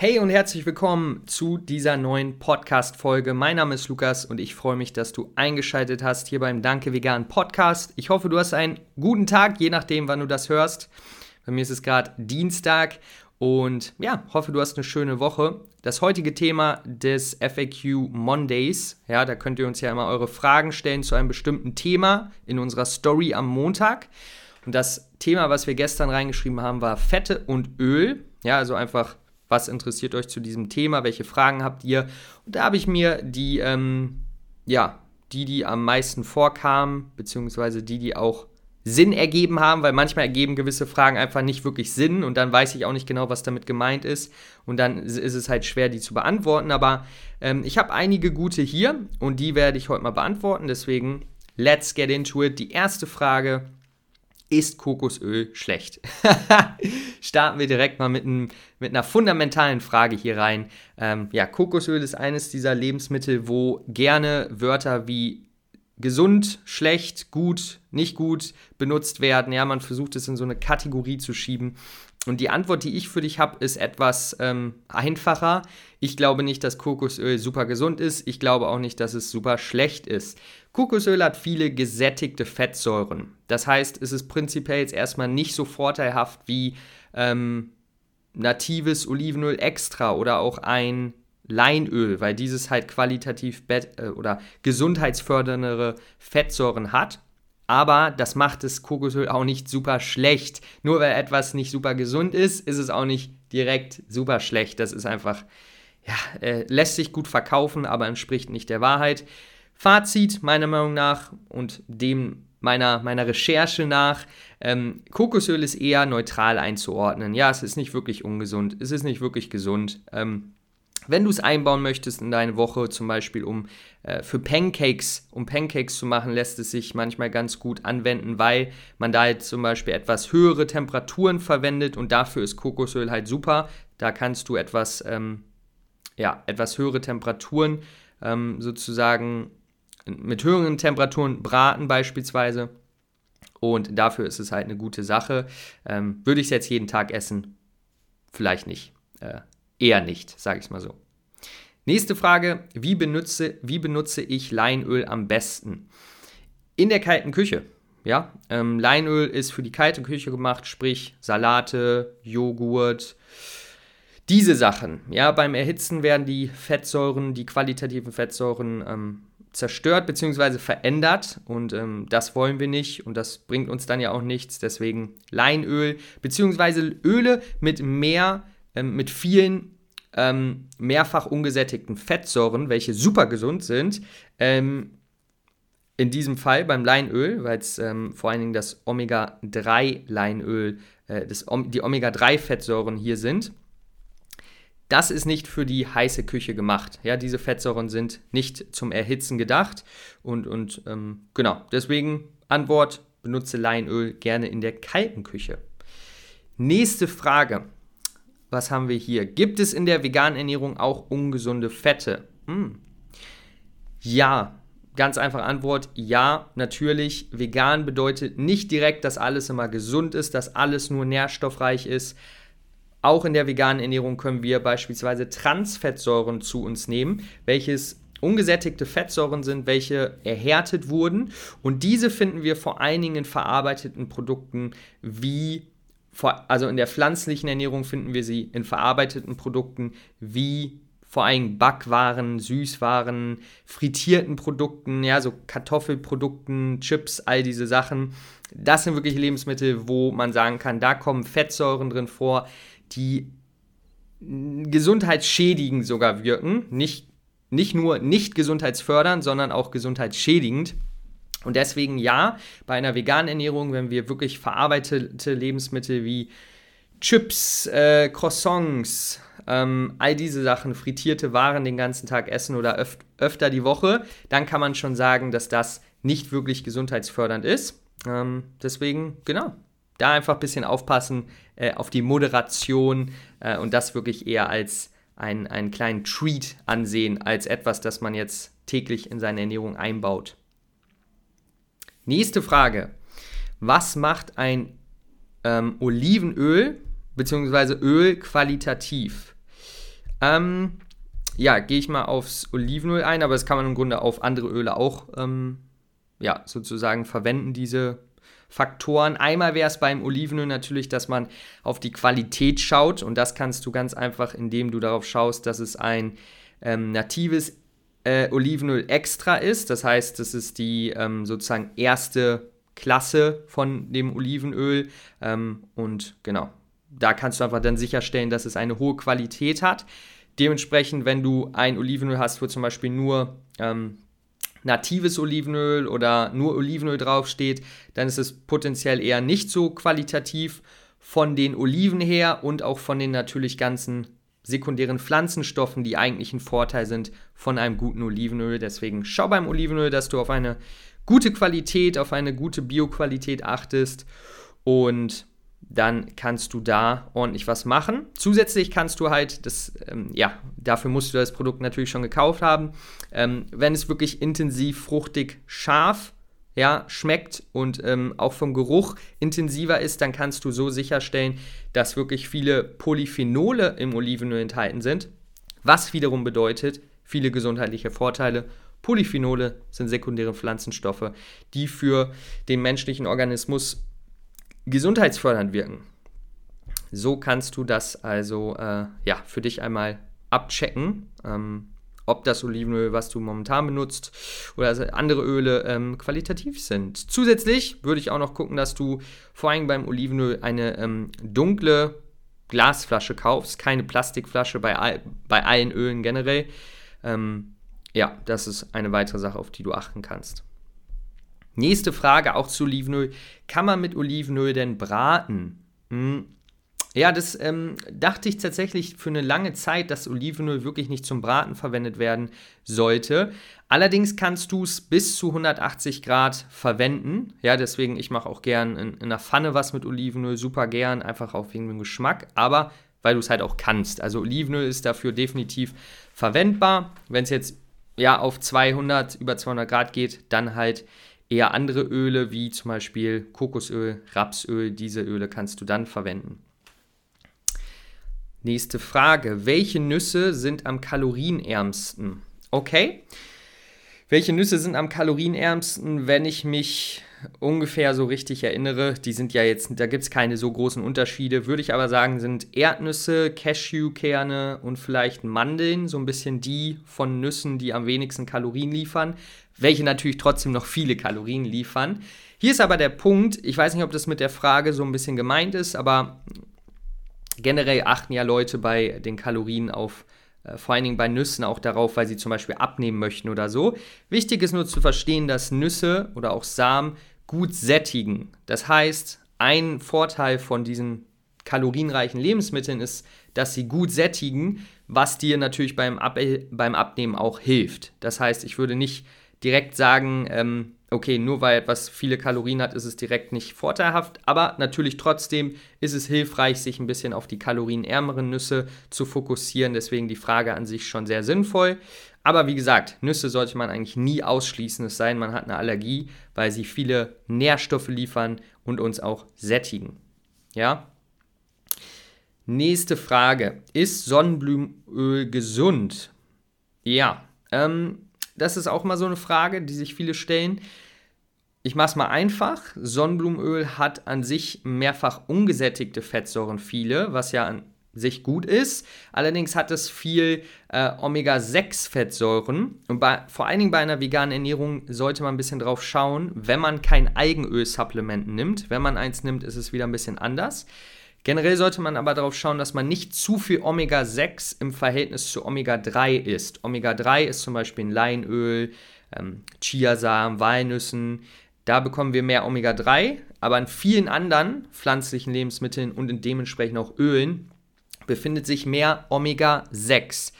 Hey und herzlich willkommen zu dieser neuen Podcast-Folge. Mein Name ist Lukas und ich freue mich, dass du eingeschaltet hast hier beim Danke Vegan Podcast. Ich hoffe, du hast einen guten Tag, je nachdem, wann du das hörst. Bei mir ist es gerade Dienstag und ja, hoffe, du hast eine schöne Woche. Das heutige Thema des FAQ Mondays, ja, da könnt ihr uns ja immer eure Fragen stellen zu einem bestimmten Thema in unserer Story am Montag. Und das Thema, was wir gestern reingeschrieben haben, war Fette und Öl. Ja, also einfach was interessiert euch zu diesem Thema, welche Fragen habt ihr. Und da habe ich mir die, ähm, ja, die, die am meisten vorkamen, beziehungsweise die, die auch Sinn ergeben haben, weil manchmal ergeben gewisse Fragen einfach nicht wirklich Sinn und dann weiß ich auch nicht genau, was damit gemeint ist und dann ist es halt schwer, die zu beantworten. Aber ähm, ich habe einige gute hier und die werde ich heute mal beantworten. Deswegen, let's get into it. Die erste Frage ist Kokosöl schlecht? Starten wir direkt mal mit, ein, mit, einer fundamentalen Frage hier rein. Ähm, ja, Kokosöl ist eines dieser Lebensmittel, wo gerne Wörter wie gesund, schlecht, gut, nicht gut benutzt werden. Ja, man versucht es in so eine Kategorie zu schieben. Und die Antwort, die ich für dich habe, ist etwas ähm, einfacher. Ich glaube nicht, dass Kokosöl super gesund ist. Ich glaube auch nicht, dass es super schlecht ist. Kokosöl hat viele gesättigte Fettsäuren. Das heißt, es ist prinzipiell jetzt erstmal nicht so vorteilhaft wie ähm, natives Olivenöl extra oder auch ein Leinöl, weil dieses halt qualitativ äh, oder gesundheitsfördernde Fettsäuren hat. Aber das macht das Kokosöl auch nicht super schlecht. Nur weil etwas nicht super gesund ist, ist es auch nicht direkt super schlecht. Das ist einfach, ja, äh, lässt sich gut verkaufen, aber entspricht nicht der Wahrheit. Fazit meiner Meinung nach und dem meiner, meiner Recherche nach, ähm, Kokosöl ist eher neutral einzuordnen. Ja, es ist nicht wirklich ungesund, es ist nicht wirklich gesund. Ähm, wenn du es einbauen möchtest in deine Woche, zum Beispiel um äh, für Pancakes, um Pancakes zu machen, lässt es sich manchmal ganz gut anwenden, weil man da halt zum Beispiel etwas höhere Temperaturen verwendet und dafür ist Kokosöl halt super. Da kannst du etwas, ähm, ja, etwas höhere Temperaturen ähm, sozusagen mit höheren Temperaturen braten beispielsweise. Und dafür ist es halt eine gute Sache. Ähm, würde ich es jetzt jeden Tag essen? Vielleicht nicht. Äh, Eher nicht, sage ich mal so. Nächste Frage, wie benutze, wie benutze ich Leinöl am besten? In der kalten Küche. Ja, ähm, Leinöl ist für die kalte Küche gemacht, sprich Salate, Joghurt, diese Sachen. Ja, beim Erhitzen werden die Fettsäuren, die qualitativen Fettsäuren ähm, zerstört bzw. verändert und ähm, das wollen wir nicht und das bringt uns dann ja auch nichts. Deswegen Leinöl bzw. Öle mit mehr ähm, mit vielen ähm, mehrfach ungesättigten Fettsäuren, welche super gesund sind. Ähm, in diesem Fall beim Leinöl, weil es ähm, vor allen Dingen das Omega-3-Leinöl, äh, die Omega-3-Fettsäuren hier sind. Das ist nicht für die heiße Küche gemacht. Ja, diese Fettsäuren sind nicht zum Erhitzen gedacht. Und, und ähm, genau, deswegen Antwort, benutze Leinöl gerne in der kalten Küche. Nächste Frage was haben wir hier? Gibt es in der veganen Ernährung auch ungesunde Fette? Hm. Ja, ganz einfache Antwort, ja, natürlich. Vegan bedeutet nicht direkt, dass alles immer gesund ist, dass alles nur nährstoffreich ist. Auch in der veganen Ernährung können wir beispielsweise Transfettsäuren zu uns nehmen, welches ungesättigte Fettsäuren sind, welche erhärtet wurden. Und diese finden wir vor allen Dingen in verarbeiteten Produkten wie also in der pflanzlichen Ernährung finden wir sie in verarbeiteten Produkten wie vor allem Backwaren, Süßwaren, frittierten Produkten, ja, so Kartoffelprodukten, Chips, all diese Sachen. Das sind wirklich Lebensmittel, wo man sagen kann, da kommen Fettsäuren drin vor, die gesundheitsschädigend sogar wirken. Nicht, nicht nur nicht gesundheitsfördernd, sondern auch gesundheitsschädigend. Und deswegen ja, bei einer veganen Ernährung, wenn wir wirklich verarbeitete Lebensmittel wie Chips, äh, Croissants, ähm, all diese Sachen, frittierte Waren den ganzen Tag essen oder öf öfter die Woche, dann kann man schon sagen, dass das nicht wirklich gesundheitsfördernd ist. Ähm, deswegen, genau, da einfach ein bisschen aufpassen äh, auf die Moderation äh, und das wirklich eher als ein, einen kleinen Treat ansehen, als etwas, das man jetzt täglich in seine Ernährung einbaut. Nächste Frage. Was macht ein ähm, Olivenöl bzw. Öl qualitativ? Ähm, ja, gehe ich mal aufs Olivenöl ein, aber das kann man im Grunde auf andere Öle auch ähm, ja, sozusagen verwenden, diese Faktoren. Einmal wäre es beim Olivenöl natürlich, dass man auf die Qualität schaut und das kannst du ganz einfach, indem du darauf schaust, dass es ein ähm, natives äh, Olivenöl extra ist. Das heißt, das ist die ähm, sozusagen erste Klasse von dem Olivenöl ähm, und genau, da kannst du einfach dann sicherstellen, dass es eine hohe Qualität hat. Dementsprechend, wenn du ein Olivenöl hast, wo zum Beispiel nur ähm, natives Olivenöl oder nur Olivenöl draufsteht, dann ist es potenziell eher nicht so qualitativ von den Oliven her und auch von den natürlich ganzen sekundären Pflanzenstoffen, die eigentlich ein Vorteil sind von einem guten Olivenöl. Deswegen schau beim Olivenöl, dass du auf eine gute Qualität, auf eine gute Bioqualität achtest und dann kannst du da ordentlich was machen. Zusätzlich kannst du halt das, ähm, ja, dafür musst du das Produkt natürlich schon gekauft haben. Ähm, wenn es wirklich intensiv, fruchtig, scharf ja, schmeckt und ähm, auch vom Geruch intensiver ist, dann kannst du so sicherstellen, dass wirklich viele Polyphenole im Olivenöl enthalten sind, was wiederum bedeutet viele gesundheitliche Vorteile. Polyphenole sind sekundäre Pflanzenstoffe, die für den menschlichen Organismus gesundheitsfördernd wirken. So kannst du das also äh, ja, für dich einmal abchecken, ähm, ob das Olivenöl, was du momentan benutzt, oder andere Öle ähm, qualitativ sind. Zusätzlich würde ich auch noch gucken, dass du vor allem beim Olivenöl eine ähm, dunkle Glasflasche kaufst, keine Plastikflasche bei, all, bei allen Ölen generell. Ähm, ja, das ist eine weitere Sache, auf die du achten kannst. Nächste Frage auch zu Olivenöl. Kann man mit Olivenöl denn braten? Hm. Ja, das ähm, dachte ich tatsächlich für eine lange Zeit, dass Olivenöl wirklich nicht zum Braten verwendet werden sollte. Allerdings kannst du es bis zu 180 Grad verwenden. Ja, deswegen, ich mache auch gern in, in einer Pfanne was mit Olivenöl, super gern, einfach auch wegen dem Geschmack, aber weil du es halt auch kannst. Also Olivenöl ist dafür definitiv verwendbar. Wenn es jetzt ja auf 200, über 200 Grad geht, dann halt eher andere Öle wie zum Beispiel Kokosöl, Rapsöl, diese Öle kannst du dann verwenden. Nächste Frage. Welche Nüsse sind am kalorienärmsten? Okay. Welche Nüsse sind am kalorienärmsten, wenn ich mich ungefähr so richtig erinnere? Die sind ja jetzt, da gibt es keine so großen Unterschiede. Würde ich aber sagen, sind Erdnüsse, Cashewkerne und vielleicht Mandeln so ein bisschen die von Nüssen, die am wenigsten Kalorien liefern welche natürlich trotzdem noch viele Kalorien liefern. Hier ist aber der Punkt, ich weiß nicht, ob das mit der Frage so ein bisschen gemeint ist, aber generell achten ja Leute bei den Kalorien auf, äh, vor allen Dingen bei Nüssen auch darauf, weil sie zum Beispiel abnehmen möchten oder so. Wichtig ist nur zu verstehen, dass Nüsse oder auch Samen gut sättigen. Das heißt, ein Vorteil von diesen kalorienreichen Lebensmitteln ist, dass sie gut sättigen, was dir natürlich beim, Ab beim Abnehmen auch hilft. Das heißt, ich würde nicht direkt sagen, ähm, okay, nur weil etwas viele Kalorien hat, ist es direkt nicht vorteilhaft. Aber natürlich trotzdem ist es hilfreich, sich ein bisschen auf die kalorienärmeren Nüsse zu fokussieren. Deswegen die Frage an sich schon sehr sinnvoll. Aber wie gesagt, Nüsse sollte man eigentlich nie ausschließen, es sei denn, man hat eine Allergie, weil sie viele Nährstoffe liefern und uns auch sättigen. Ja? Nächste Frage. Ist Sonnenblumenöl gesund? Ja. Ähm, das ist auch mal so eine Frage, die sich viele stellen. Ich mache es mal einfach. Sonnenblumenöl hat an sich mehrfach ungesättigte Fettsäuren, viele, was ja an sich gut ist. Allerdings hat es viel äh, Omega-6-Fettsäuren. Und bei, vor allen Dingen bei einer veganen Ernährung sollte man ein bisschen drauf schauen, wenn man kein Eigenöl-Supplement nimmt. Wenn man eins nimmt, ist es wieder ein bisschen anders. Generell sollte man aber darauf schauen, dass man nicht zu viel Omega-6 im Verhältnis zu Omega-3 isst. Omega-3 ist zum Beispiel in Leinöl, ähm, Chiasamen, Walnüssen. Da bekommen wir mehr Omega-3, aber in vielen anderen pflanzlichen Lebensmitteln und in dementsprechend auch Ölen befindet sich mehr Omega-6.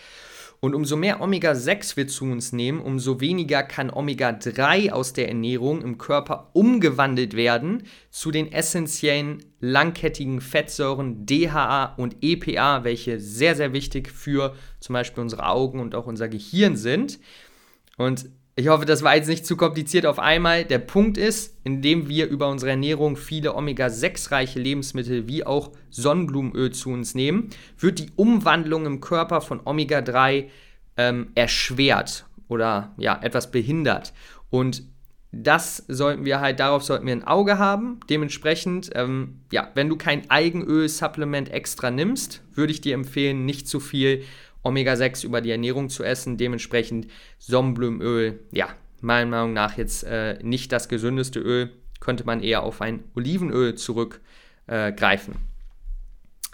Und umso mehr Omega-6 wir zu uns nehmen, umso weniger kann Omega-3 aus der Ernährung im Körper umgewandelt werden zu den essentiellen langkettigen Fettsäuren DHA und EPA, welche sehr, sehr wichtig für zum Beispiel unsere Augen und auch unser Gehirn sind. Und ich hoffe, das war jetzt nicht zu kompliziert auf einmal. Der Punkt ist, indem wir über unsere Ernährung viele Omega-6-reiche Lebensmittel wie auch Sonnenblumenöl zu uns nehmen, wird die Umwandlung im Körper von Omega-3 ähm, erschwert oder ja, etwas behindert. Und das sollten wir halt, darauf sollten wir ein Auge haben. Dementsprechend, ähm, ja, wenn du kein Eigenöl-Supplement extra nimmst, würde ich dir empfehlen, nicht zu viel Omega-6 über die Ernährung zu essen. Dementsprechend Sonnenblumenöl, ja, meiner Meinung nach jetzt äh, nicht das gesündeste Öl, könnte man eher auf ein Olivenöl zurückgreifen. Äh,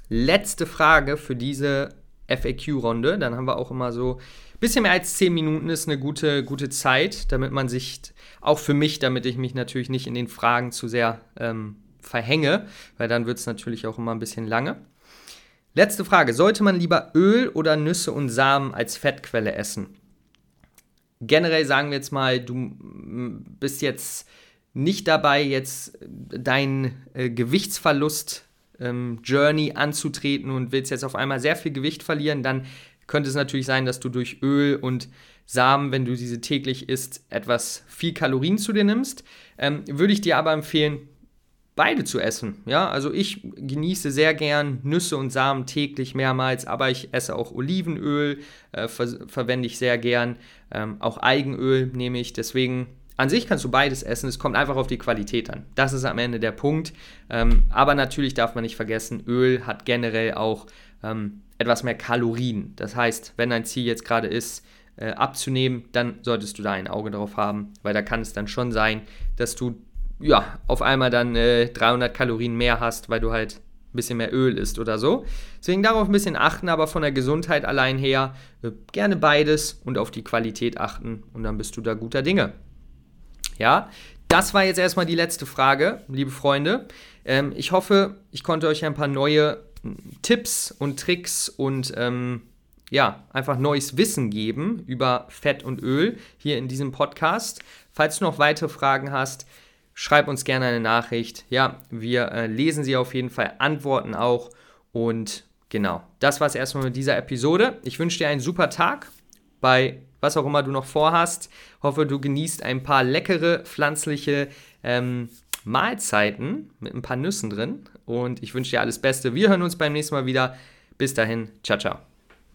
Letzte Frage für diese FAQ-Runde. Dann haben wir auch immer so ein bisschen mehr als 10 Minuten, ist eine gute, gute Zeit, damit man sich, auch für mich, damit ich mich natürlich nicht in den Fragen zu sehr ähm, verhänge, weil dann wird es natürlich auch immer ein bisschen lange. Letzte Frage. Sollte man lieber Öl oder Nüsse und Samen als Fettquelle essen? Generell sagen wir jetzt mal, du bist jetzt nicht dabei, jetzt deinen äh, Gewichtsverlust ähm, Journey anzutreten und willst jetzt auf einmal sehr viel Gewicht verlieren, dann könnte es natürlich sein, dass du durch Öl und Samen, wenn du diese täglich isst, etwas viel Kalorien zu dir nimmst. Ähm, würde ich dir aber empfehlen, beide zu essen. Ja, also ich genieße sehr gern Nüsse und Samen täglich mehrmals, aber ich esse auch Olivenöl, äh, ver verwende ich sehr gern. Ähm, auch Eigenöl nehme ich. Deswegen an sich kannst du beides essen. Es kommt einfach auf die Qualität an. Das ist am Ende der Punkt. Ähm, aber natürlich darf man nicht vergessen, Öl hat generell auch ähm, etwas mehr Kalorien. Das heißt, wenn dein Ziel jetzt gerade ist, äh, abzunehmen, dann solltest du da ein Auge drauf haben, weil da kann es dann schon sein, dass du ja, auf einmal dann äh, 300 Kalorien mehr hast, weil du halt ein bisschen mehr Öl isst oder so. Deswegen darauf ein bisschen achten, aber von der Gesundheit allein her äh, gerne beides und auf die Qualität achten und dann bist du da guter Dinge. Ja, das war jetzt erstmal die letzte Frage, liebe Freunde. Ähm, ich hoffe, ich konnte euch ein paar neue hm, Tipps und Tricks und ähm, ja, einfach neues Wissen geben über Fett und Öl hier in diesem Podcast. Falls du noch weitere Fragen hast, schreib uns gerne eine Nachricht. Ja, wir äh, lesen sie auf jeden Fall, antworten auch. Und genau, das war es erstmal mit dieser Episode. Ich wünsche dir einen super Tag bei was auch immer du noch vorhast. Hoffe, du genießt ein paar leckere pflanzliche ähm, Mahlzeiten mit ein paar Nüssen drin. Und ich wünsche dir alles Beste. Wir hören uns beim nächsten Mal wieder. Bis dahin, ciao, ciao.